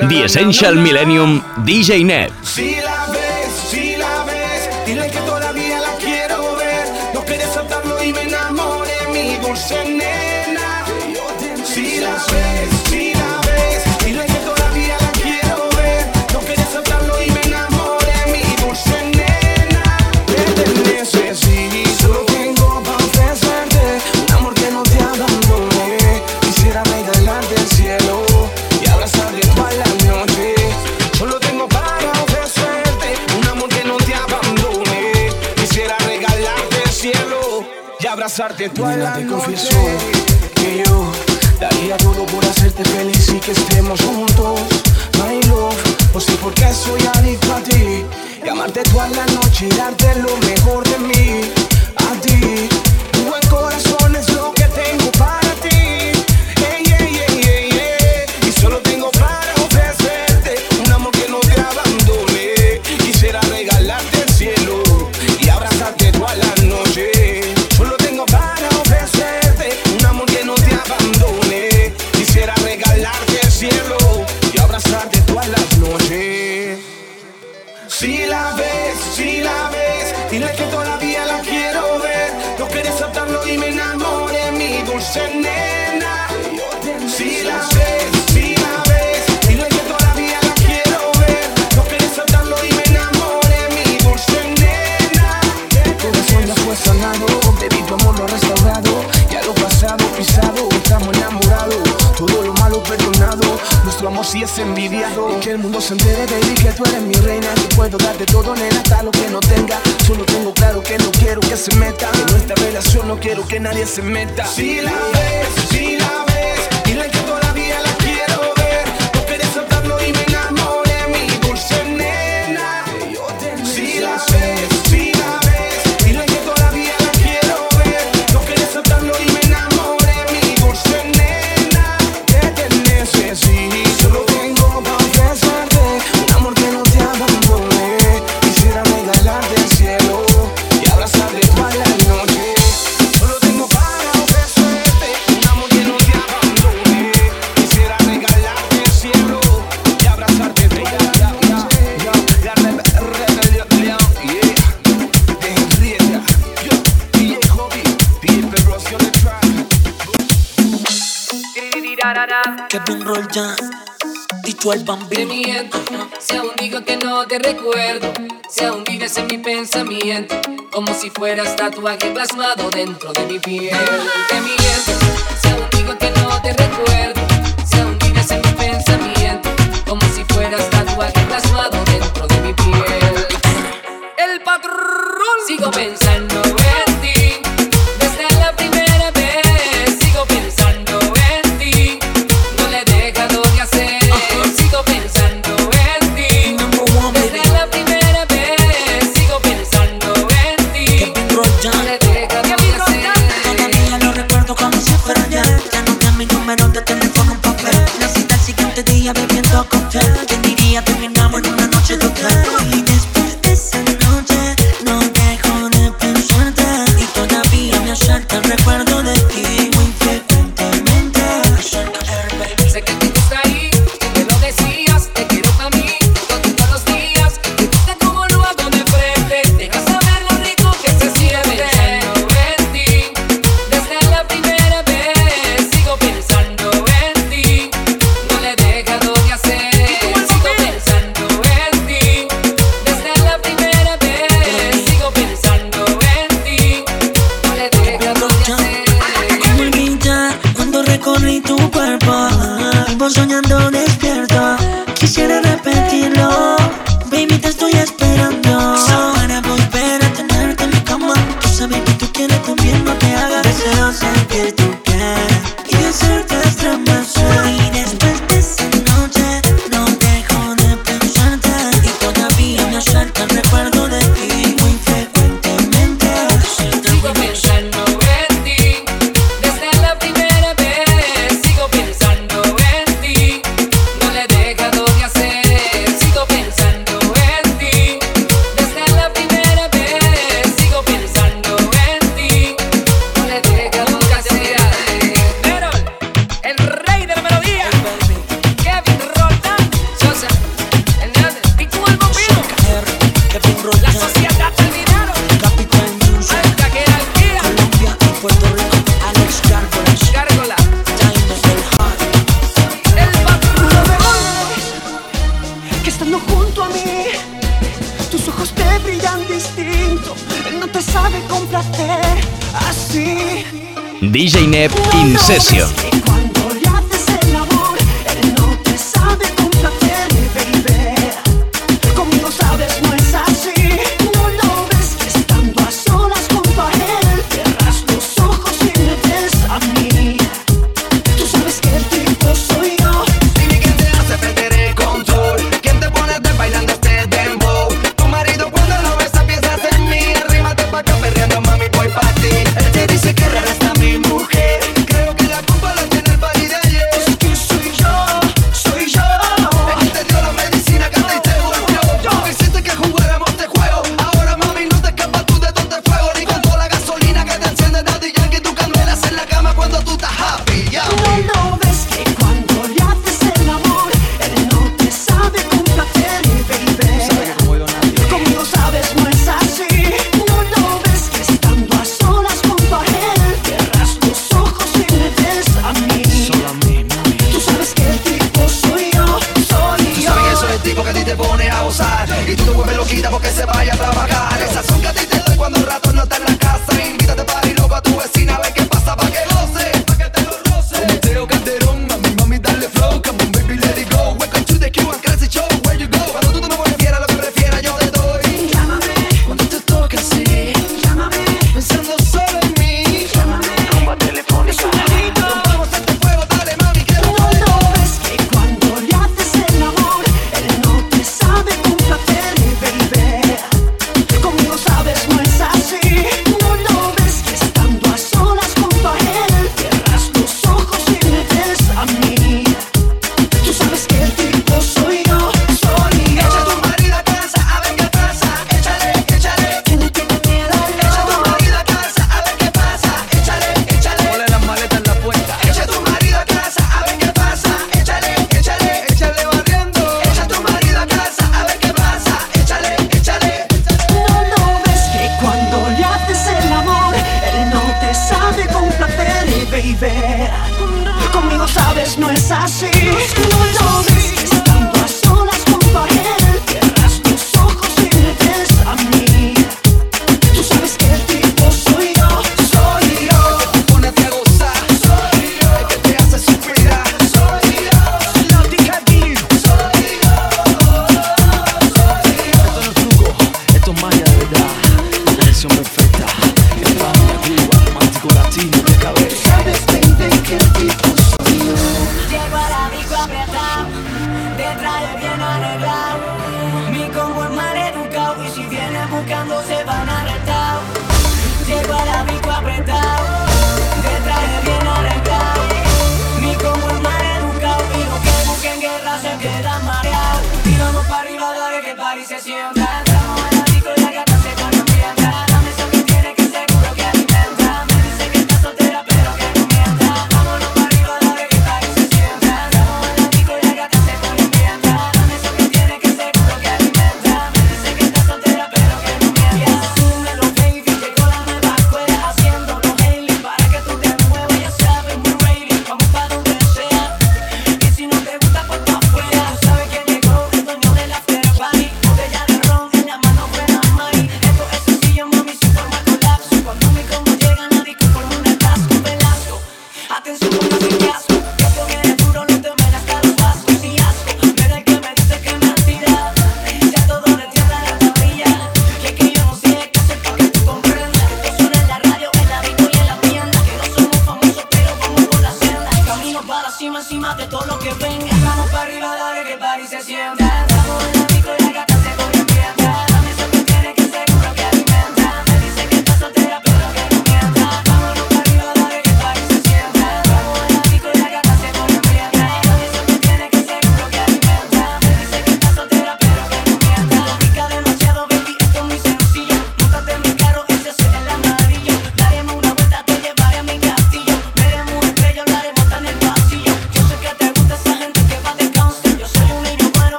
The Essential Millennium DJ Net. Si la ves, si la ves, dile que todavía la quiero ver. No quieres saltarlo y me enamoré, mi dulce nena. Si la ves, si la ves. besarte toda la te confieso que yo daría todo por hacerte feliz y que estemos juntos. My love, no sé porque soy adicto a ti. Y amarte toda la noche y darte lo mejor de mí. A ti, tu buen corazón es lo que Tu amor es envidiado. Y que el mundo se entere, baby, que tú eres mi reina. Yo puedo darte todo, nena, hasta lo que no tenga. Solo tengo claro que no quiero que se meta. En nuestra relación no quiero que nadie se meta. Si la ves, si bambino. Te miento, si aún digo que no te recuerdo, si aún vives en mi pensamiento, como si fueras tatuaje plasmado dentro de mi piel. Te miento, si aún digo que no te recuerdo.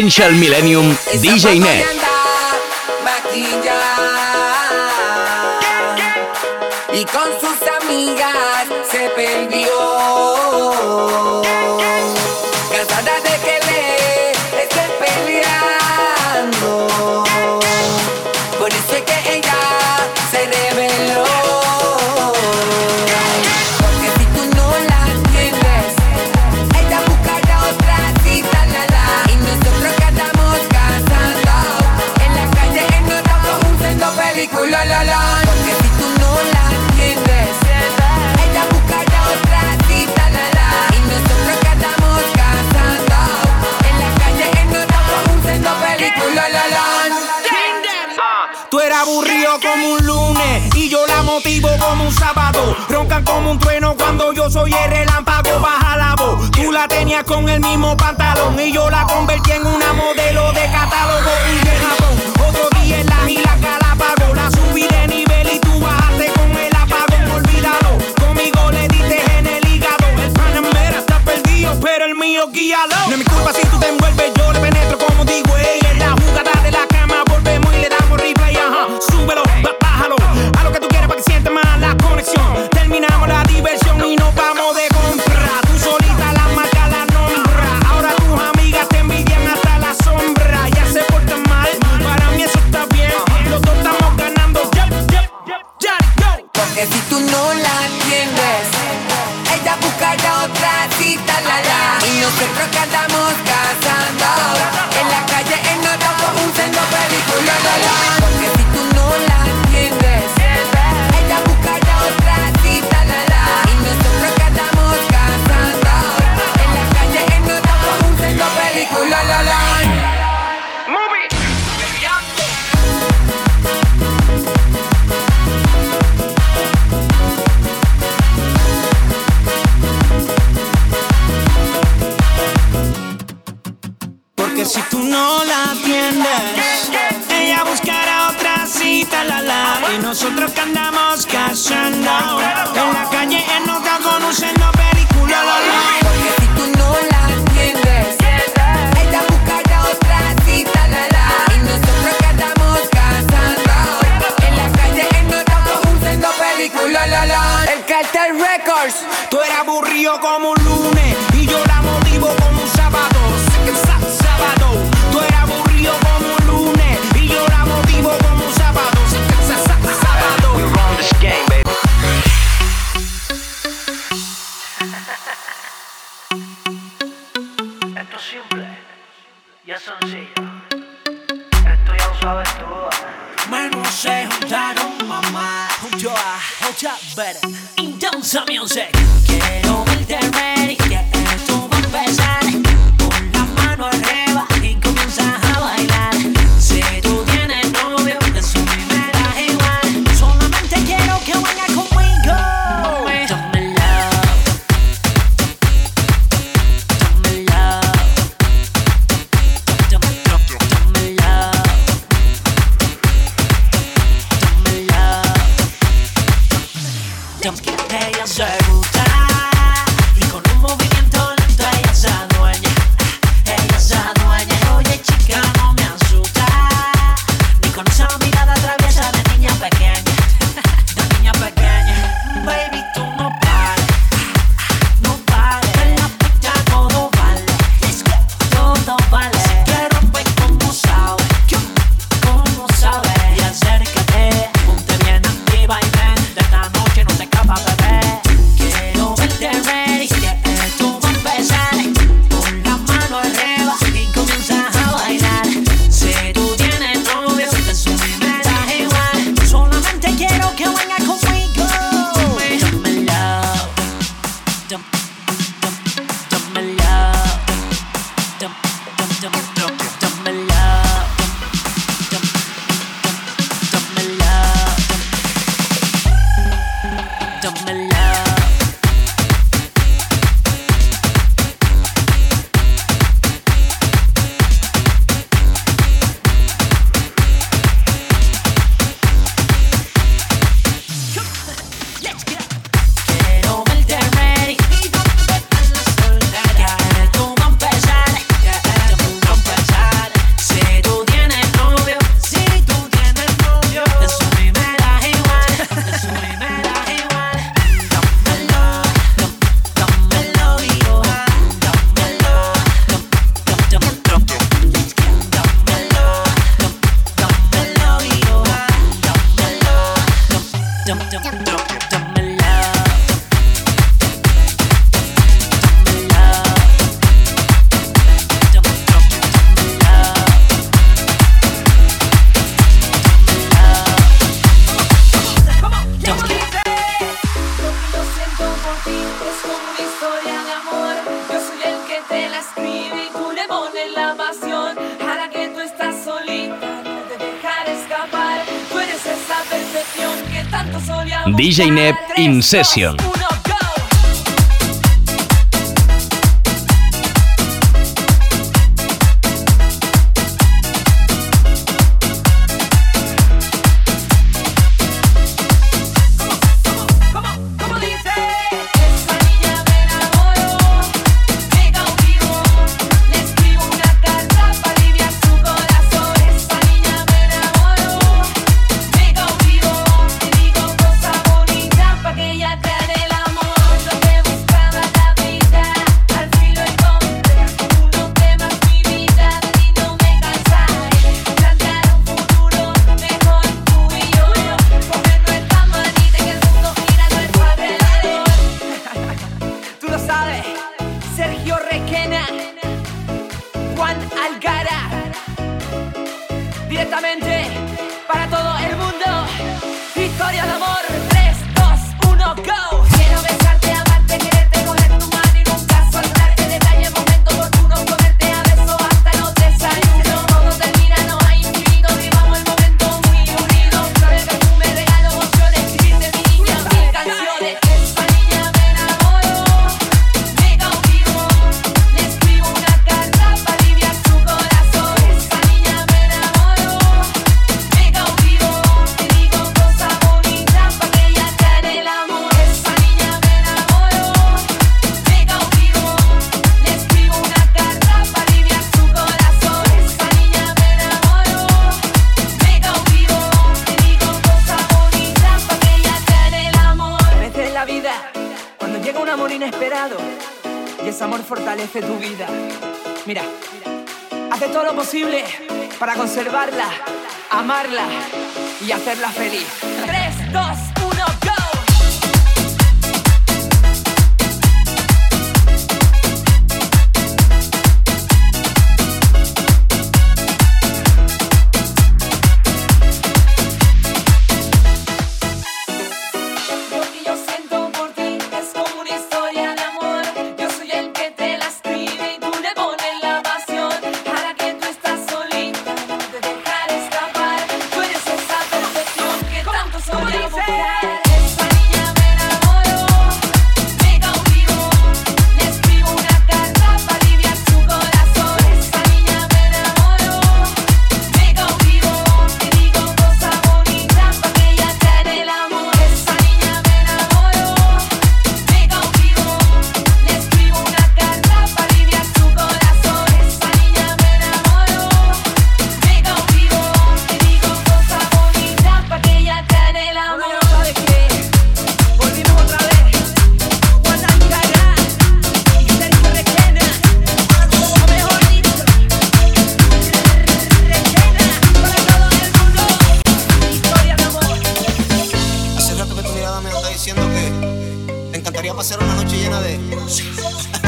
Essential Millennium DJ Net. El relámpago baja la voz. Tú la tenías con el mismo pantalón y yo la convertí en una modelo de catálogo y de Japón. Otro día en la y simple y es sencillo. Esto ya lo sabes tú. ¿eh? Manos se juntaron, mamá. Junto a Hotel Better. Intensa Music. Quiero verte ready. In session. pasar una noche llena de...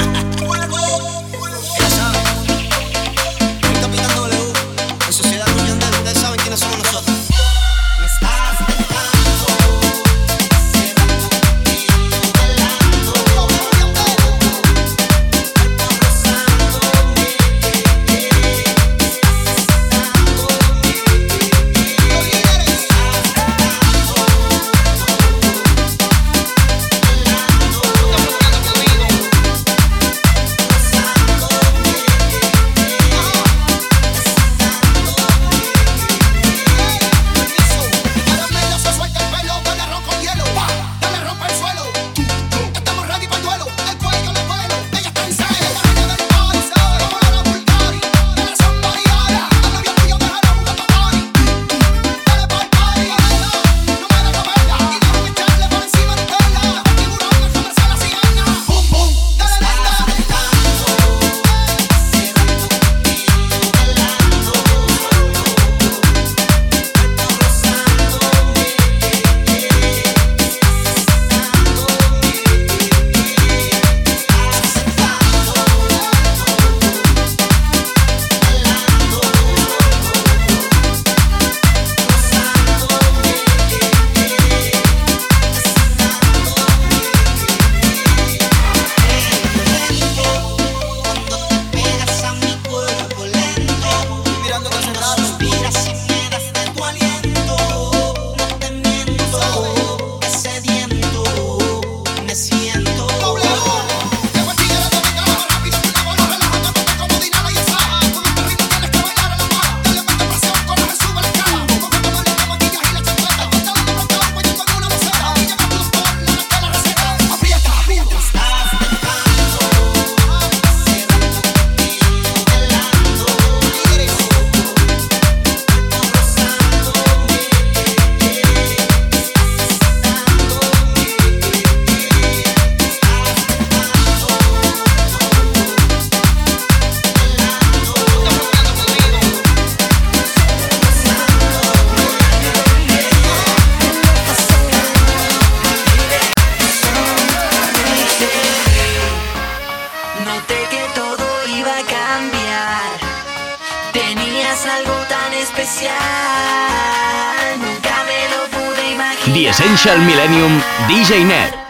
DJ Net.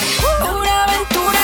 Una aventura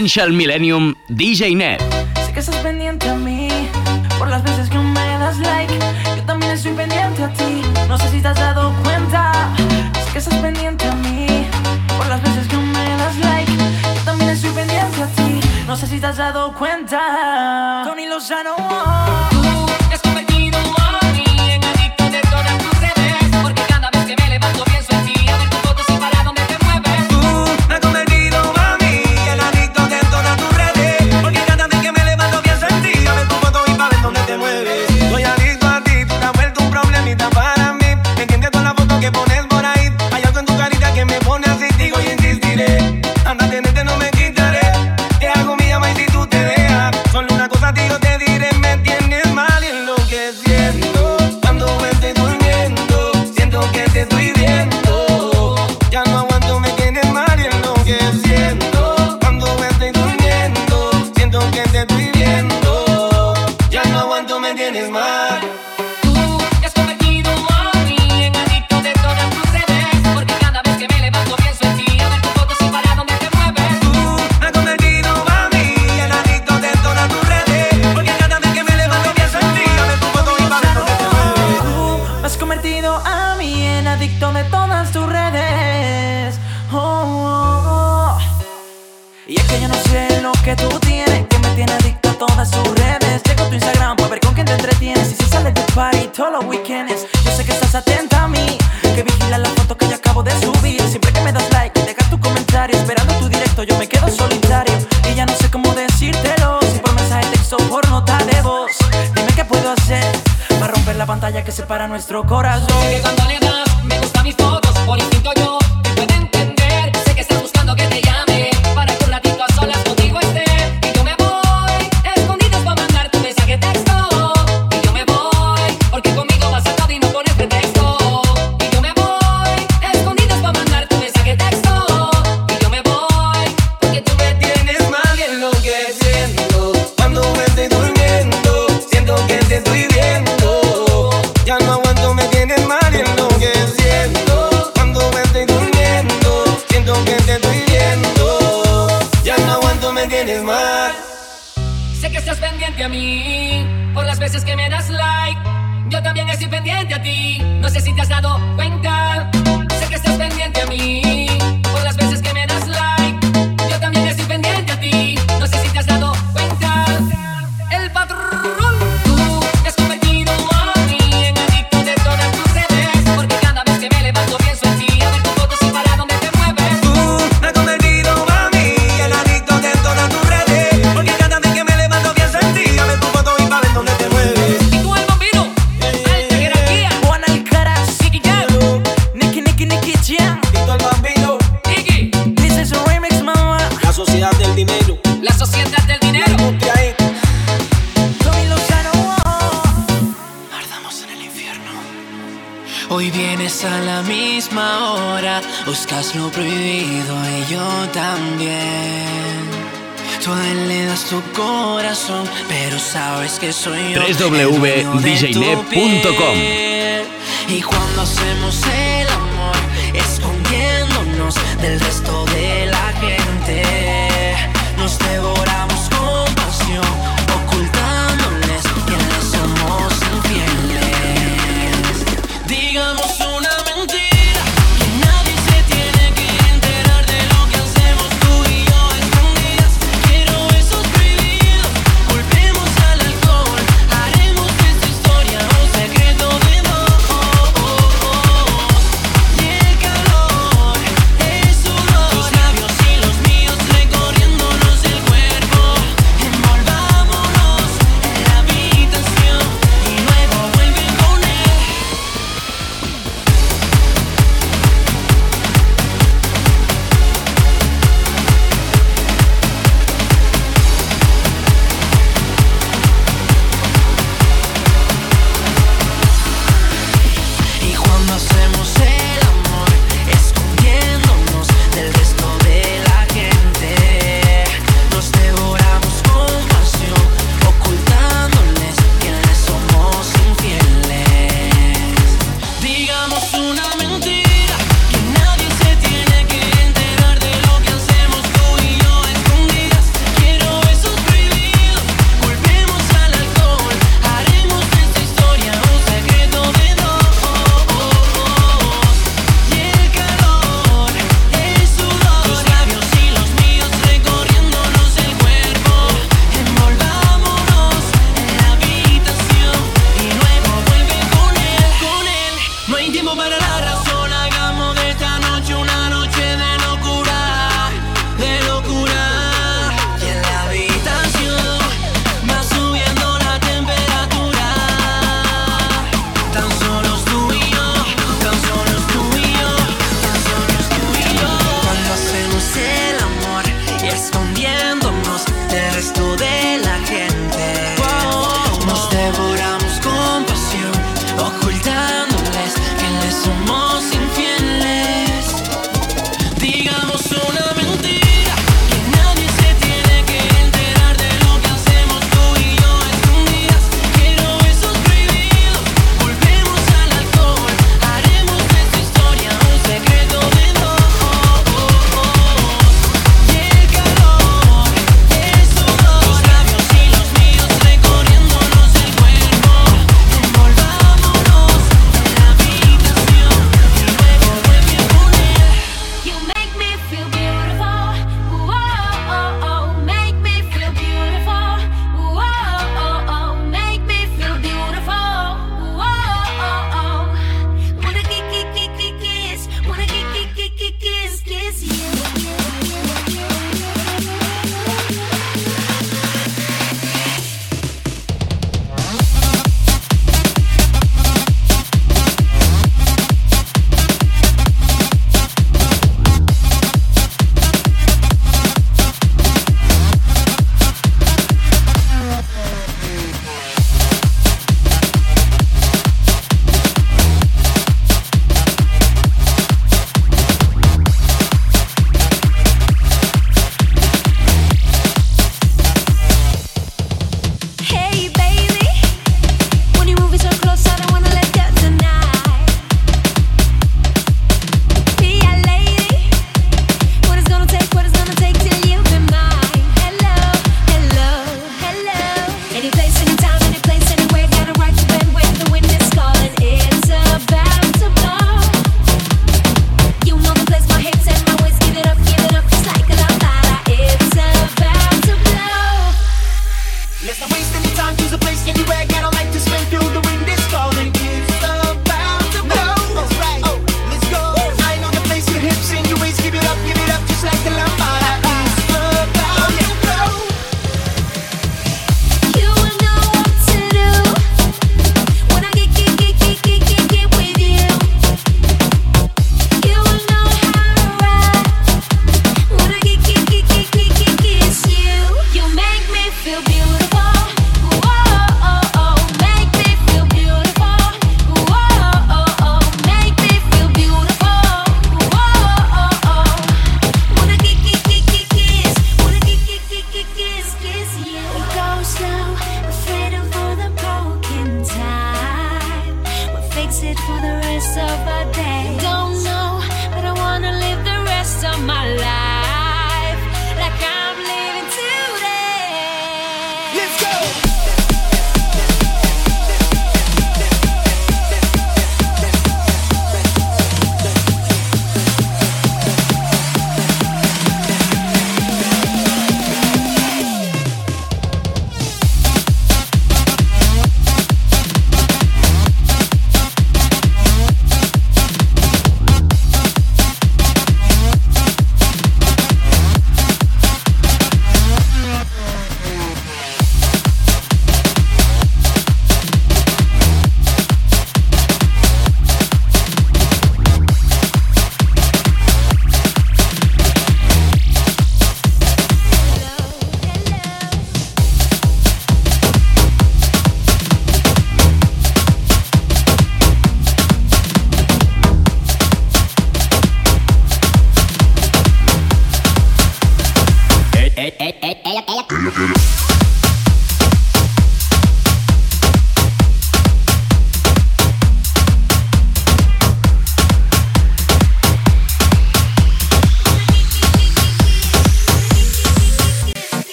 Essential Millennium DJ Net. Sé que estás pendiente a mí por las veces que me das like. Yo también estoy pendiente a ti. No sé si te has dado cuenta. Sé que estás pendiente a mí por las veces que me das like. Yo también estoy pendiente a ti. No sé si te has dado cuenta. Tony Lozano. Oh. nuestro corazón. sabes que soy yo Y cuando hacemos el amor, escondiéndonos del resto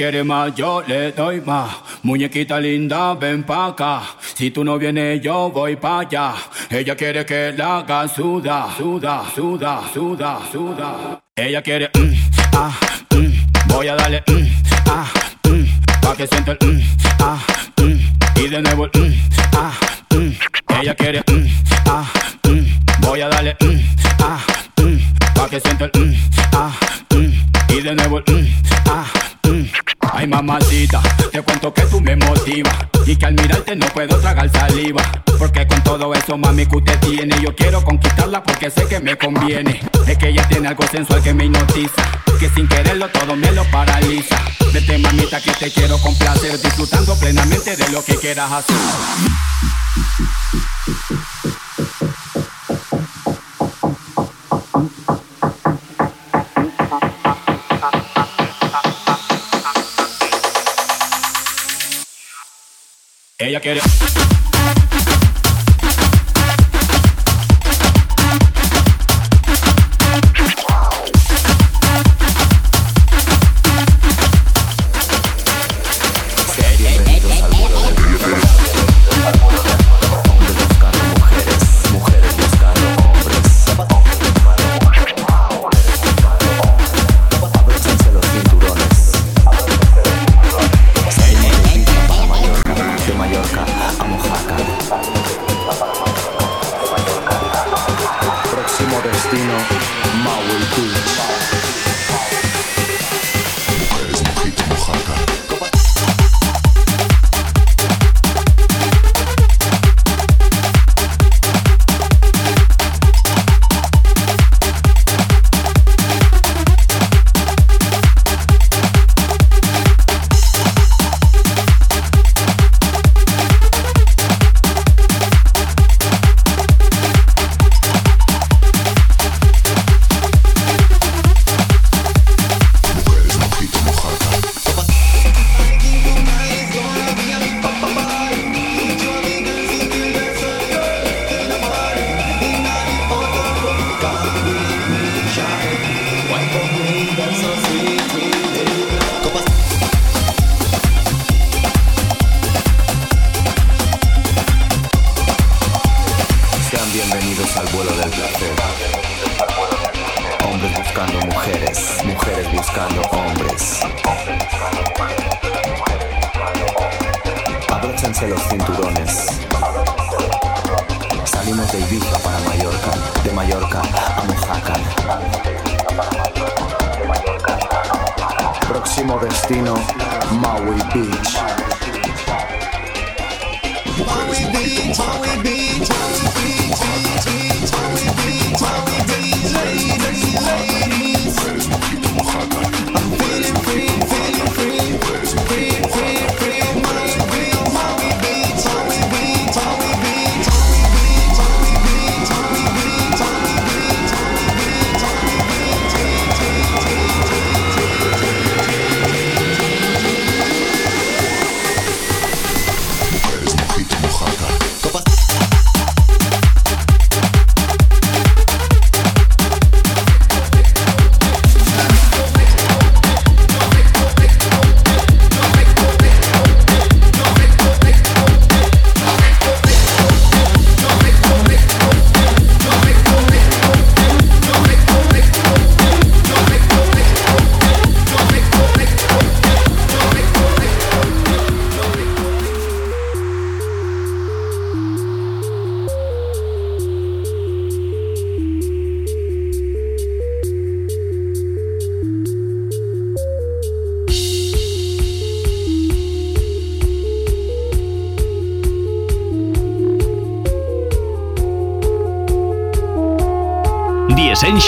quiere más, yo le doy más. Muñequita linda, ven pa' acá. Si tú no vienes, yo voy pa' allá. Ella quiere que la haga suda, suda, suda, suda. Ella quiere, mm, ah, mm, voy a darle, mm, ah, mm, pa' que sienta el, mm, ah, mm, y de nuevo el, ah. Ella quiere, ah, voy a darle, ah, pa' que sienta el, ah, y de nuevo el. Ay mamacita, te cuento que tú me motivas Y que al mirarte no puedo tragar saliva Porque con todo eso mami que usted tiene Yo quiero conquistarla porque sé que me conviene. Es que ella tiene algo sensual que me hipnotiza Que sin quererlo todo me lo paraliza. Vete mamita que te quiero complacer Disfrutando plenamente de lo que quieras hacer Ella quiere. Destino, Maui Beach. Maui Beach, Maui Beach.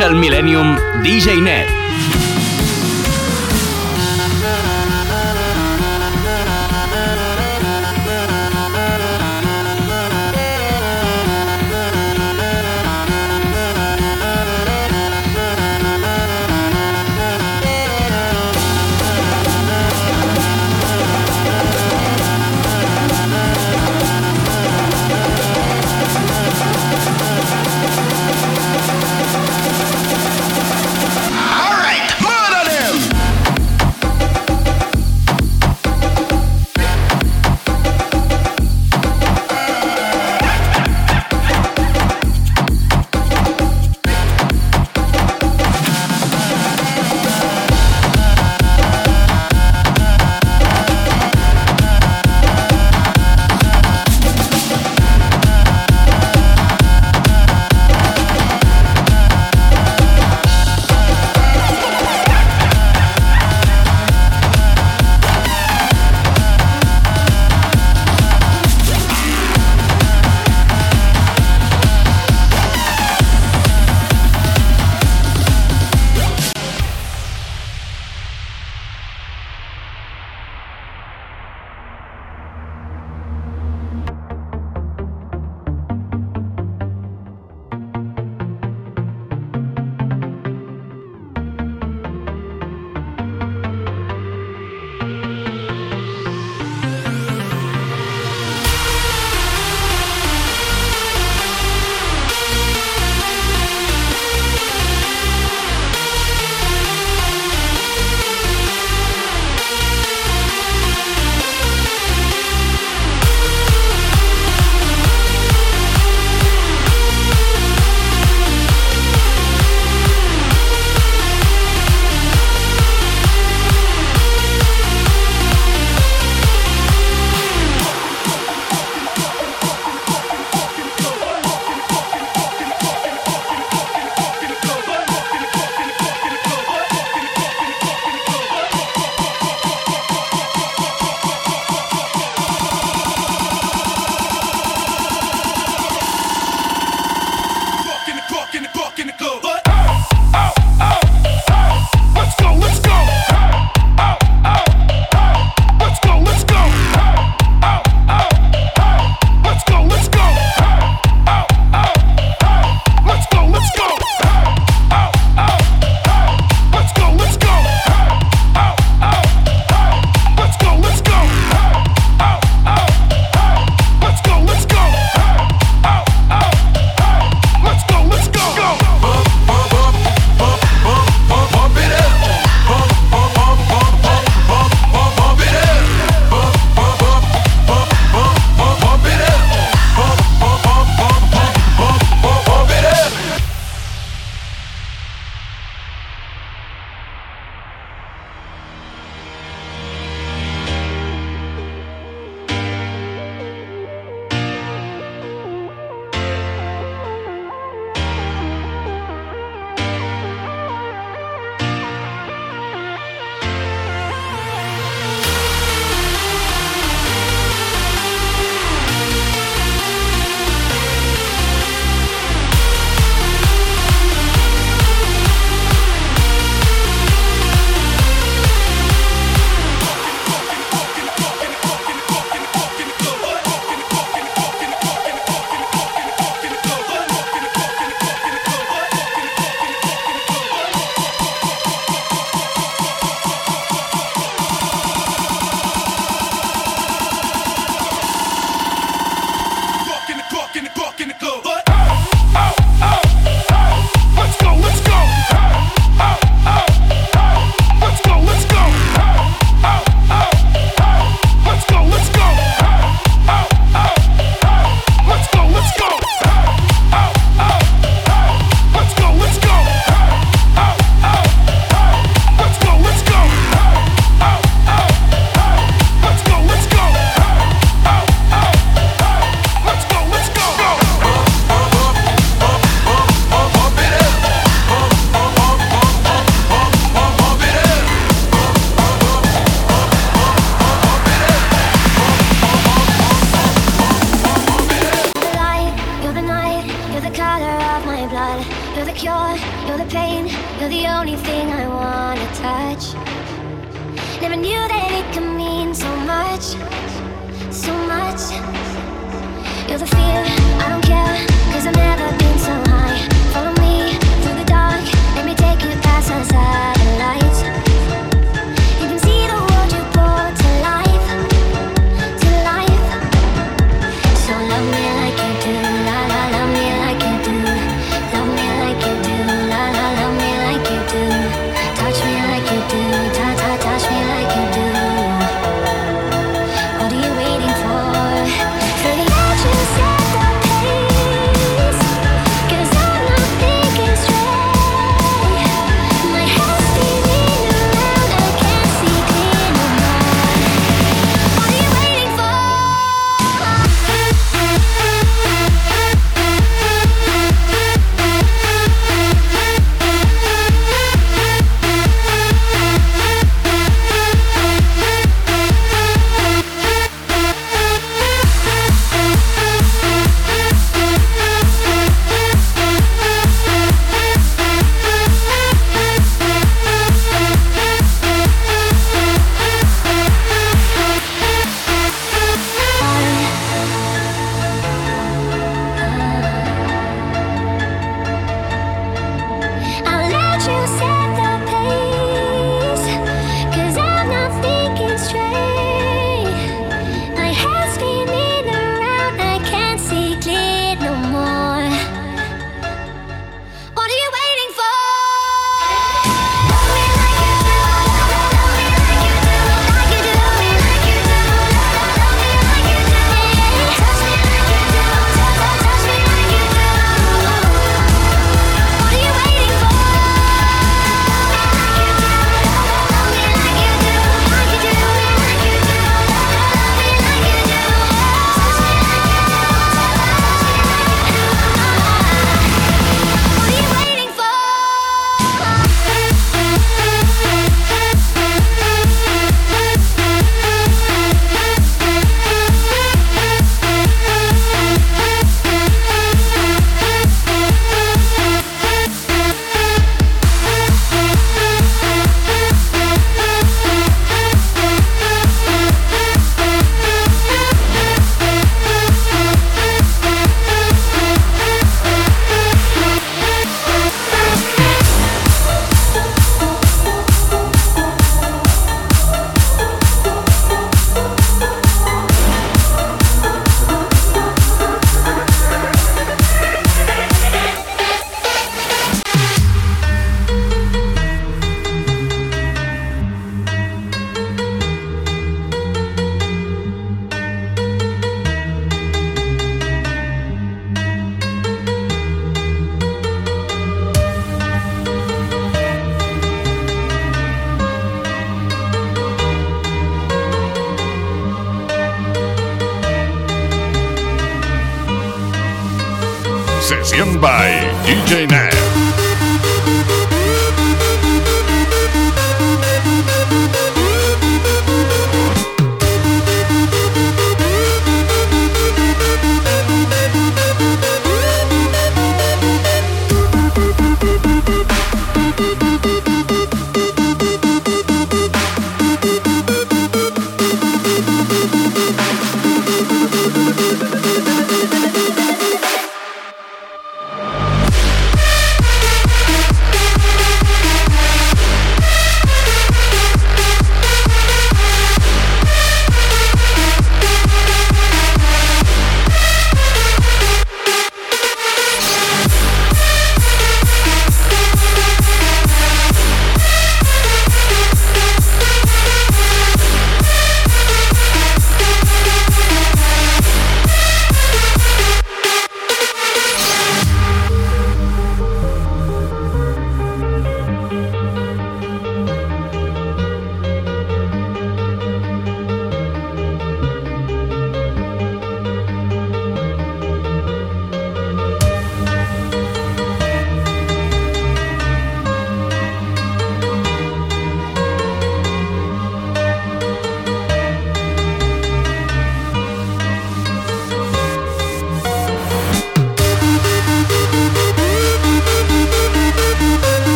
Essential Millennium DJ Net.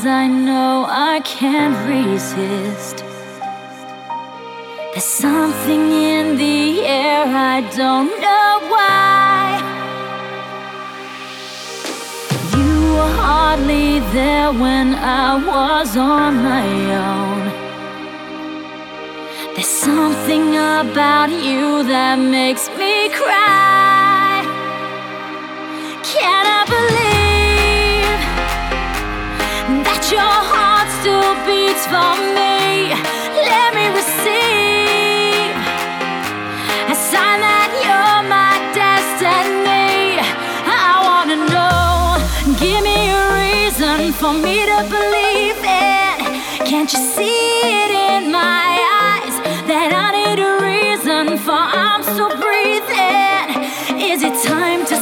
Cause I know I can't resist. There's something in the air, I don't know why. You were hardly there when I was on my own. There's something about you that makes me cry. Can I believe? your heart still beats for me. Let me receive a sign that you're my destiny. I wanna know. Give me a reason for me to believe it. Can't you see it in my eyes that I need a reason for I'm still breathing? Is it time to?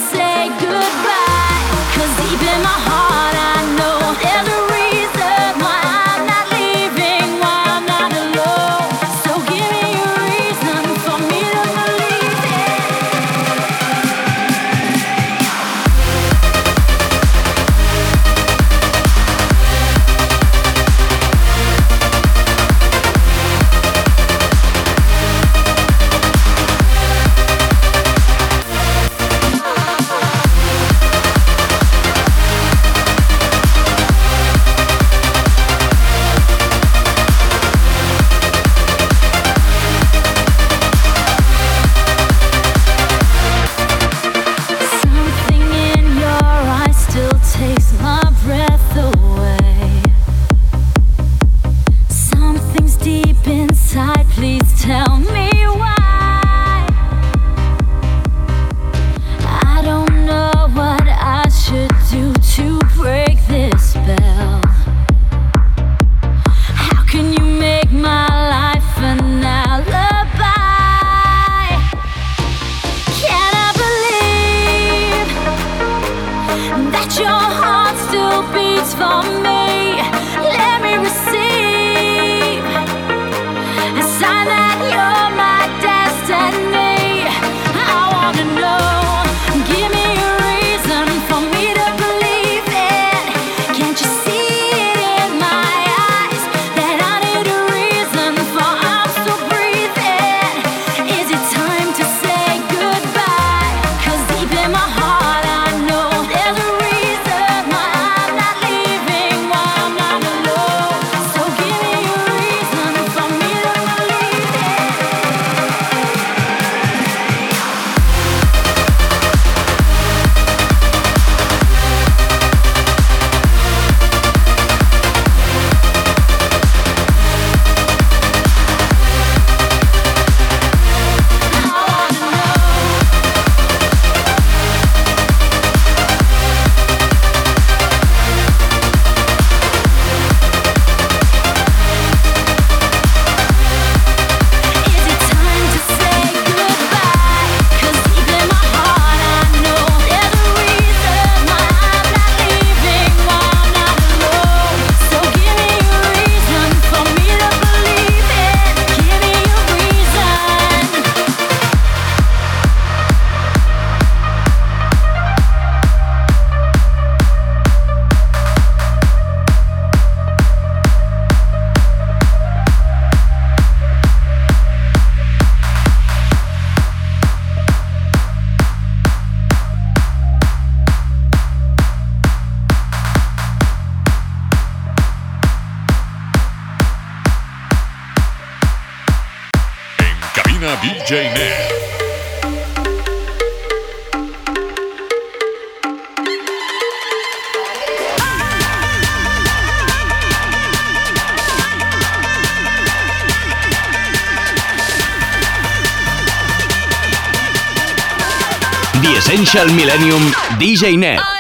Essential Millennium DJ Net.